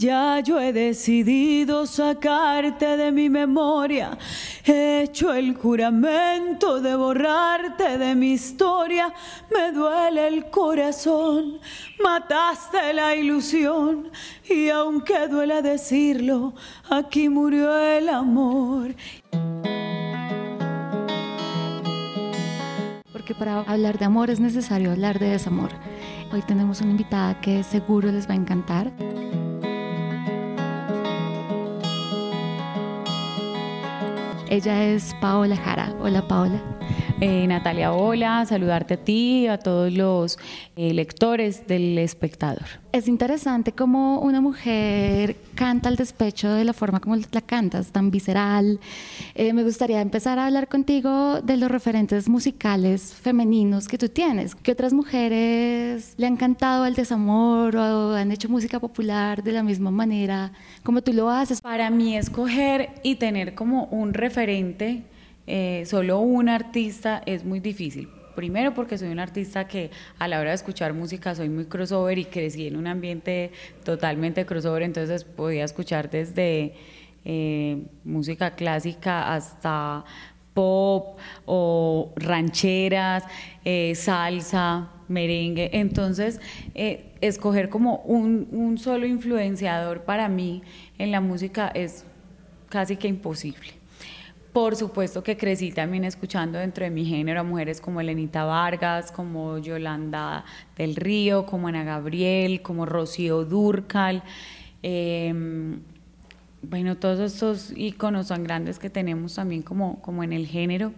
ya yo he decidido sacarte de mi memoria. He hecho el juramento de borrarte de mi historia. Me duele el corazón, mataste la ilusión. Y aunque duele decirlo, aquí murió el amor. Porque para hablar de amor es necesario hablar de desamor. Hoy tenemos una invitada que seguro les va a encantar. Ella es Paola Jara. Hola Paola. Eh, Natalia, hola, saludarte a ti y a todos los eh, lectores del espectador. Es interesante cómo una mujer canta el despecho de la forma como la cantas, tan visceral. Eh, me gustaría empezar a hablar contigo de los referentes musicales femeninos que tú tienes. ¿Qué otras mujeres le han cantado el desamor o han hecho música popular de la misma manera como tú lo haces? Para mí escoger y tener como un referente eh, solo un artista es muy difícil. Primero porque soy un artista que a la hora de escuchar música soy muy crossover y crecí en un ambiente totalmente crossover, entonces podía escuchar desde eh, música clásica hasta pop o rancheras, eh, salsa, merengue. Entonces, escoger como un, un solo influenciador para mí en la música es casi que imposible. Por supuesto que crecí también escuchando dentro de mi género a mujeres como Elenita Vargas, como Yolanda del Río, como Ana Gabriel, como Rocío Durcal. Em, bueno, todos estos íconos tan grandes que tenemos también como, como en el género.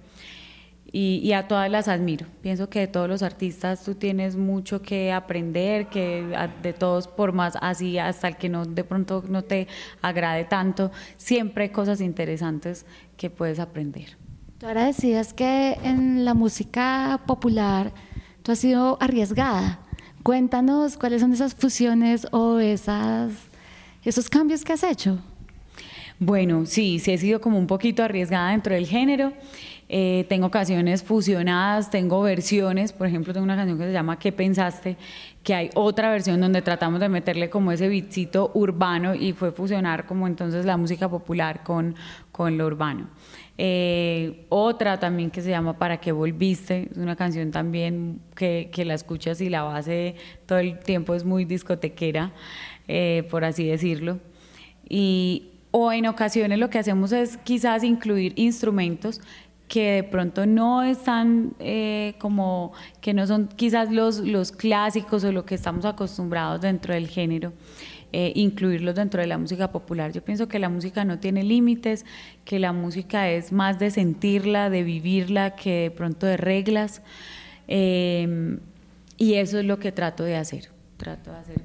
Y, a todas las admiro. Pienso que de todos los artistas tú tienes mucho que aprender, que de todos, por más así, hasta el que no de pronto no te agrade tanto, siempre hay cosas interesantes que puedes aprender. Tú ahora decías que en la música popular tú has sido arriesgada. Cuéntanos cuáles son esas fusiones o esas, esos cambios que has hecho. Bueno, sí, sí he sido como un poquito arriesgada dentro del género. Eh, tengo canciones fusionadas, tengo versiones, por ejemplo, tengo una canción que se llama ¿Qué pensaste? que hay otra versión donde tratamos de meterle como ese bitcito urbano y fue fusionar como entonces la música popular con, con lo urbano. Eh, otra también que se llama Para qué volviste, es una canción también que, que la escuchas y la base todo el tiempo es muy discotequera, eh, por así decirlo. Y, o en ocasiones lo que hacemos es quizás incluir instrumentos que de pronto no están eh, como, que no son quizás los, los clásicos o lo que estamos acostumbrados dentro del género. Eh, incluirlos dentro de la música popular. Yo pienso que la música no tiene límites, que la música es más de sentirla, de vivirla, que de pronto de reglas. Eh, y eso es lo que trato de hacer. Trato de hacer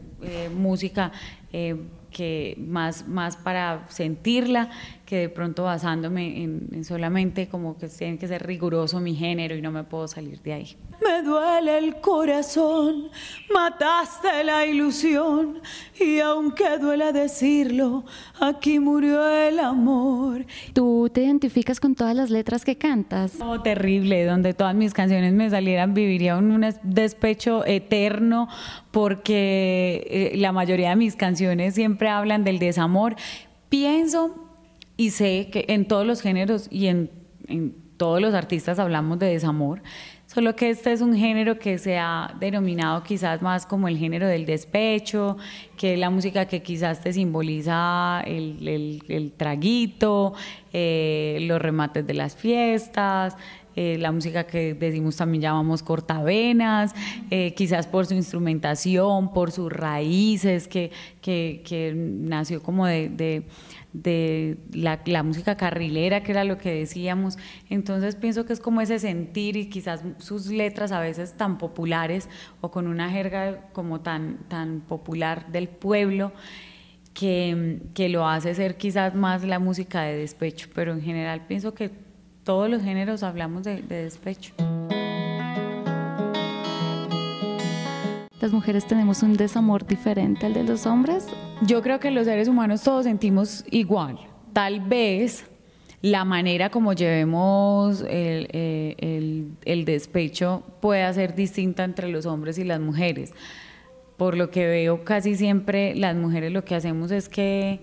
música que más, más para sentirla que de pronto basándome en, solamente como que tiene que ser riguroso mi género y no me puedo salir de ahí. Me duele el corazón, mataste la ilusión y aunque duela decirlo, aquí murió el amor. ¿Tú te identificas con todas las letras que cantas? Oh, terrible, donde todas mis canciones me salieran viviría un despecho eterno porque eh, la mayoría de mis canciones siempre hablan del desamor. Pienso y sé que en todos los géneros y en, todos los artistas hablamos de desamor, solo que este es un género que se ha denominado quizás más como el género del despecho, que es la música que quizás te simboliza el, traguito, eh, los remates de las fiestas, eh, la música que decimos también llamamos cortavenas, eh, quizás por su instrumentación, por sus raíces, que, que, nació como de la, la, música carrilera, que era lo que decíamos. Entonces pienso que es como ese sentir y quizás sus letras a veces tan populares o con una jerga como tan, tan popular del pueblo. Que, que lo hace ser quizás más la música de despecho, pero en general pienso que todos los géneros hablamos de, de despecho. Las mujeres tenemos un desamor diferente al de los hombres? Yo creo que los seres humanos todos sentimos igual. Tal vez la manera como llevemos el, eh, despecho pueda ser distinta entre los hombres y las mujeres. por lo que veo casi siempre las mujeres lo que hacemos es que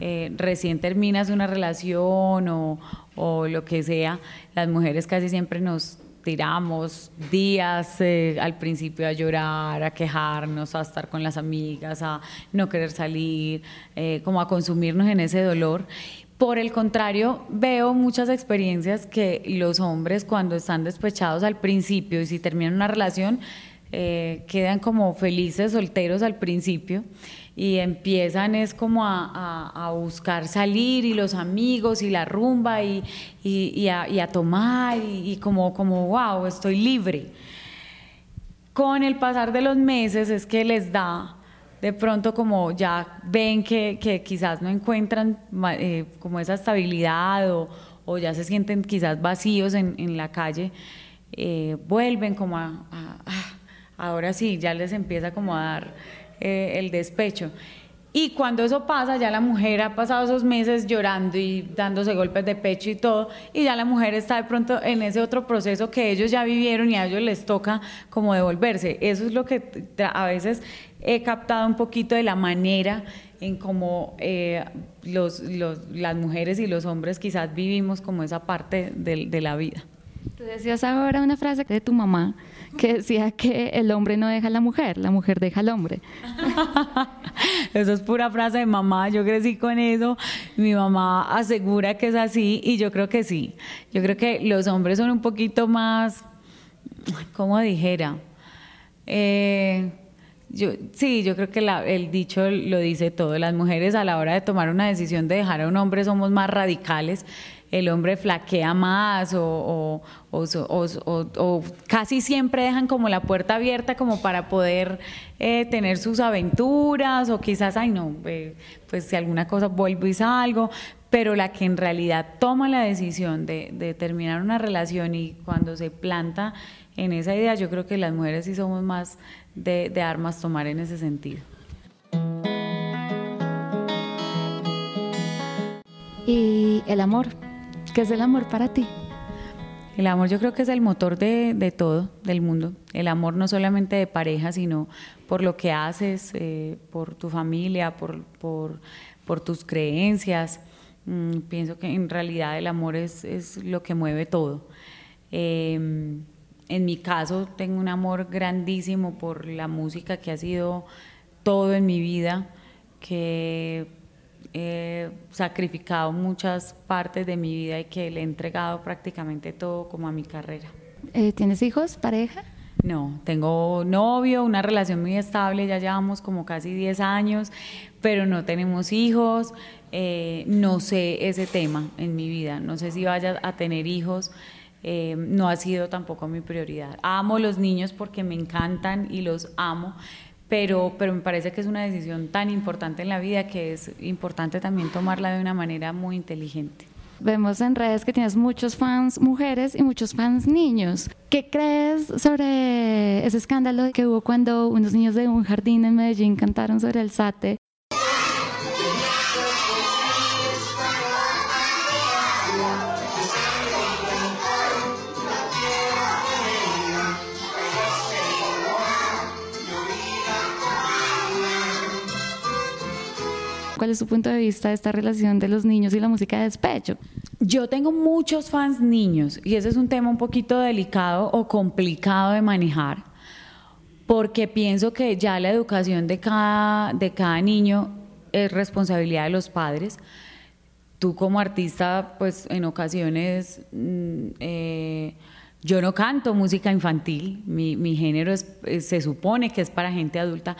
eh, recién terminas una relación o, o, lo que sea, las mujeres casi siempre nos tiramos días eh, al principio a llorar, a quejarnos, a estar con las amigas, a no querer salir, eh, como a consumirnos en ese dolor. Por el contrario, veo muchas experiencias que los hombres cuando están despechados al principio y si terminan una relación, eh, quedan como felices solteros al principio y empiezan es como a, buscar salir y los amigos y la rumba y, y, a, tomar y, como, como, wow, estoy libre. Con el pasar de los meses es que les da de pronto como ya ven que, que quizás no encuentran eh, como esa estabilidad o, o, ya se sienten quizás vacíos en, en la calle, eh, vuelven como a, ahora sí, ya les empieza como a dar eh, el despecho. Y cuando eso pasa, ya la mujer ha pasado esos meses llorando y dándose golpes de pecho y todo, y ya la mujer está de pronto en ese otro proceso que ellos ya vivieron y a ellos les toca como devolverse. Eso es lo que a veces he captado un poquito de la manera en cómo eh, los, las mujeres y los hombres quizás vivimos como esa parte de, de la vida. Tú decías ahora una frase de tu mamá que decía que el hombre no deja a la mujer, la mujer deja al hombre. eso es pura frase de mamá, yo crecí con eso, mi mamá asegura que es así y yo creo que sí. Yo creo que los hombres son un poquito más, ¿cómo dijera? Eh, yo, sí, yo creo que el dicho lo dice todo. Las mujeres a la hora de tomar una decisión de dejar a un hombre somos más radicales el hombre flaquea más o, casi siempre dejan como la puerta abierta como para poder eh, tener sus aventuras o quizás, ay no, eh, pues si alguna cosa vuelvo y salgo, pero la que en realidad toma la decisión de, terminar una relación y cuando se planta en esa idea, yo creo que las mujeres sí somos más de, de armas tomar en ese sentido. Y el amor, ¿Qué es el amor para ti? El amor yo creo que es el motor de, todo, del mundo. El amor no solamente de pareja, sino por lo que haces, eh, por tu familia, por, tus creencias. Mm, pienso que en realidad el amor es, es lo que mueve todo. Em, en mi caso tengo un amor grandísimo por la música que ha sido todo en mi vida, que he sacrificado muchas partes de mi vida y que le he entregado prácticamente todo como a mi carrera. Eh, ¿Tienes hijos, pareja? No, tengo novio, una relación muy estable, ya llevamos como casi 10 años, pero no tenemos hijos, eh, no sé ese tema en mi vida, no sé si vaya a tener hijos, eh, no ha sido tampoco mi prioridad. Amo los niños porque me encantan y los amo, pero, pero me parece que es una decisión tan importante en la vida que es importante también tomarla de una manera muy inteligente. Vemos en redes que tienes muchos fans mujeres y muchos fans niños. ¿Qué crees sobre ese escándalo que hubo cuando unos niños de un jardín en Medellín cantaron sobre el SATE ¿Cuál es su punto de vista de esta relación de los niños y la música de despecho? Yo tengo muchos fans niños y ese es un tema un poquito delicado o complicado de manejar porque pienso que ya la educación de cada, de cada niño es responsabilidad de los padres. Tú como artista, pues en ocasiones mm, eh, yo no canto música infantil, mi, mi género se supone que es para gente adulta,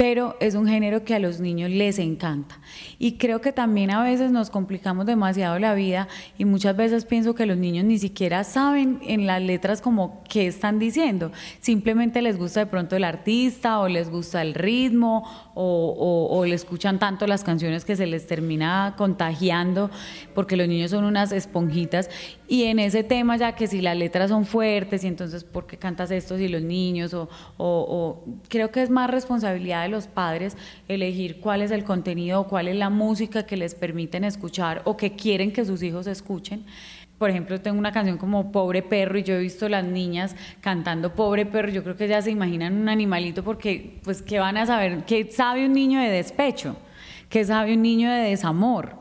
pero es un género que a los niños les encanta. Y creo que también a veces nos complicamos demasiado la vida y muchas veces pienso que los niños ni siquiera saben en las letras como qué están diciendo. Simplemente les gusta de pronto el artista o les gusta el ritmo o, o, le escuchan tanto las canciones que se les termina contagiando porque los niños son unas esponjitas y en ese tema ya que si las letras son fuertes y entonces ¿por qué cantas esto si los niños o, o creo que es más responsabilidad de los padres elegir cuál es el contenido o cuál es la música que les permiten escuchar o que quieren que sus hijos escuchen por ejemplo, tengo una canción como Pobre Perro y yo he visto las niñas cantando Pobre Perro, yo creo que ya se imaginan un animalito porque, pues, ¿qué van a saber? ¿Qué sabe un niño de despecho? ¿Qué sabe un niño de desamor?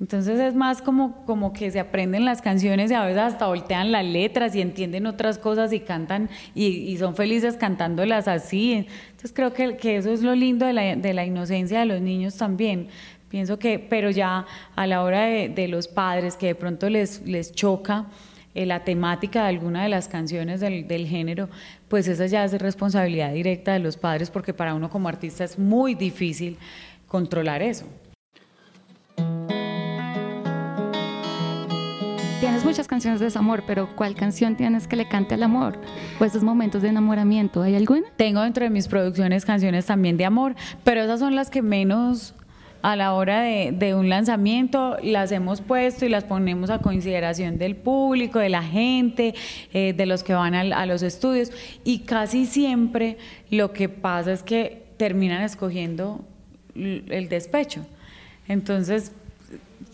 Entonces es más como, como que se aprenden las canciones y a veces hasta voltean las letras y entienden otras cosas y cantan y, son felices cantándolas así. Entonces creo que, que eso es lo lindo de la, de la inocencia de los niños también. Pienso que, pero ya a la hora de, los padres que de pronto les, les choca eh, la temática de alguna de las canciones del, del, género, pues esa ya es responsabilidad directa de los padres porque para uno como artista es muy difícil controlar eso. Tienes muchas canciones de desamor, pero ¿cuál canción tienes que le cante al amor? O esos momentos de enamoramiento, ¿hay alguna? Tengo dentro de mis producciones canciones también de amor, pero esas son las que menos a la hora de, un lanzamiento las hemos puesto y las ponemos a consideración del público, de la gente, eh, de los que van a, los estudios. Y casi siempre lo que pasa es que terminan escogiendo el despecho. Entonces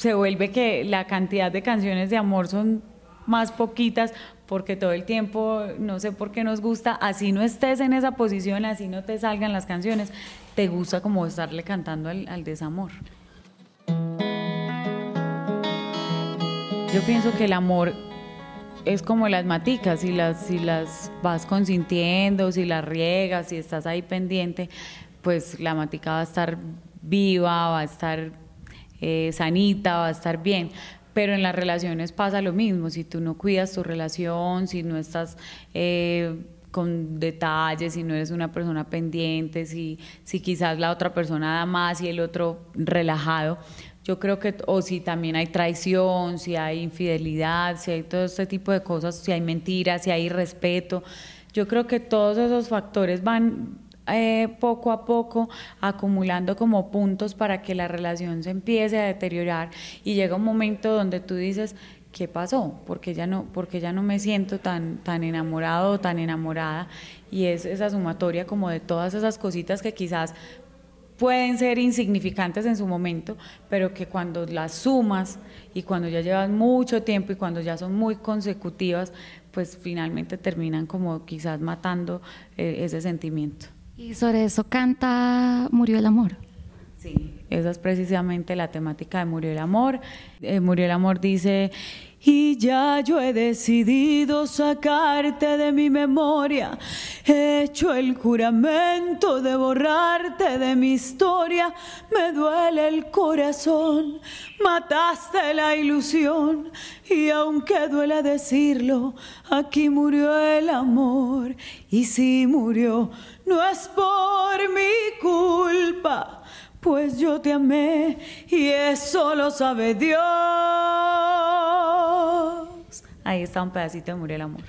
se vuelve que la cantidad de canciones de amor son más poquitas porque todo el tiempo, no sé por qué nos gusta, así no estés en esa posición, así no te salgan las canciones, te gusta como estarle cantando al, desamor. Yo pienso que el amor es como las maticas, si las, si las vas consintiendo, si las riegas, si estás ahí pendiente, pues la matica va a estar viva, va a estar eh, sanita, va a estar bien. Pero en las relaciones pasa lo mismo, si tú no cuidas tu relación, si no estás eh, con detalles, si no eres una persona pendiente, si, si quizás la otra persona da más y el otro relajado, yo creo que, o si también hay traición, si hay infidelidad, si hay todo este tipo de cosas, si hay mentiras, si hay respeto, yo creo que todos esos factores van eh, poco a poco acumulando como puntos para que la relación se empiece a deteriorar y llega un momento donde tú dices, ¿qué pasó? Porque ya no, porque ya no me siento tan, tan enamorado o tan enamorada y es esa sumatoria como de todas esas cositas que quizás pueden ser insignificantes en su momento, pero que cuando las sumas y cuando ya llevas mucho tiempo y cuando ya son muy consecutivas, pues finalmente terminan como quizás matando eh, ese sentimiento. Y sobre eso canta Murió el amor. Sí, esa es precisamente la temática de Murió el amor. Eh, Murió el amor dice, y ya yo he decidido sacarte de mi memoria. He hecho el juramento de borrarte de mi historia. Me duele el corazón, mataste la ilusión. Y aunque duele decirlo, aquí murió el amor. Y si murió, no es por mi culpa, pues yo te amé y eso lo sabe Dios. Ahí está un pedacito de Murió el Amor.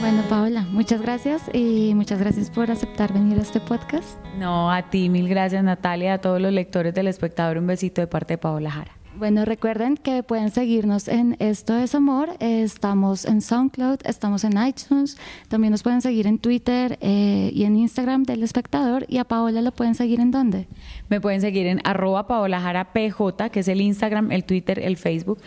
Bueno, Paola, muchas gracias y muchas gracias por aceptar venir a este podcast. No, a ti, mil gracias Natalia, a todos los lectores del espectador, un besito de parte de Paola Jara. Bueno, recuerden que pueden seguirnos en Esto es Amor. Estamos en SoundCloud, estamos en iTunes. También nos pueden seguir en Twitter eh, y en Instagram del espectador. ¿Y a Paola lo pueden seguir en dónde? Me pueden seguir en arroba Paola Jara PJ, que es el Instagram, el Twitter, el Facebook.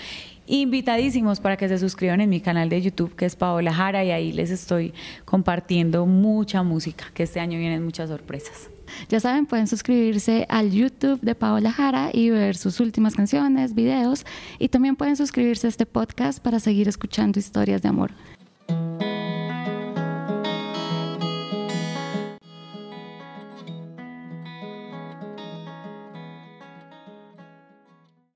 Invitadísimos para que se suscriban en mi canal de YouTube, que es Paola Jara, y ahí les estoy compartiendo mucha música, que este año vienen muchas sorpresas. Ya saben, pueden suscribirse al YouTube de Paola Jara y ver sus últimas canciones, videos y también pueden suscribirse a este podcast para seguir escuchando historias de amor.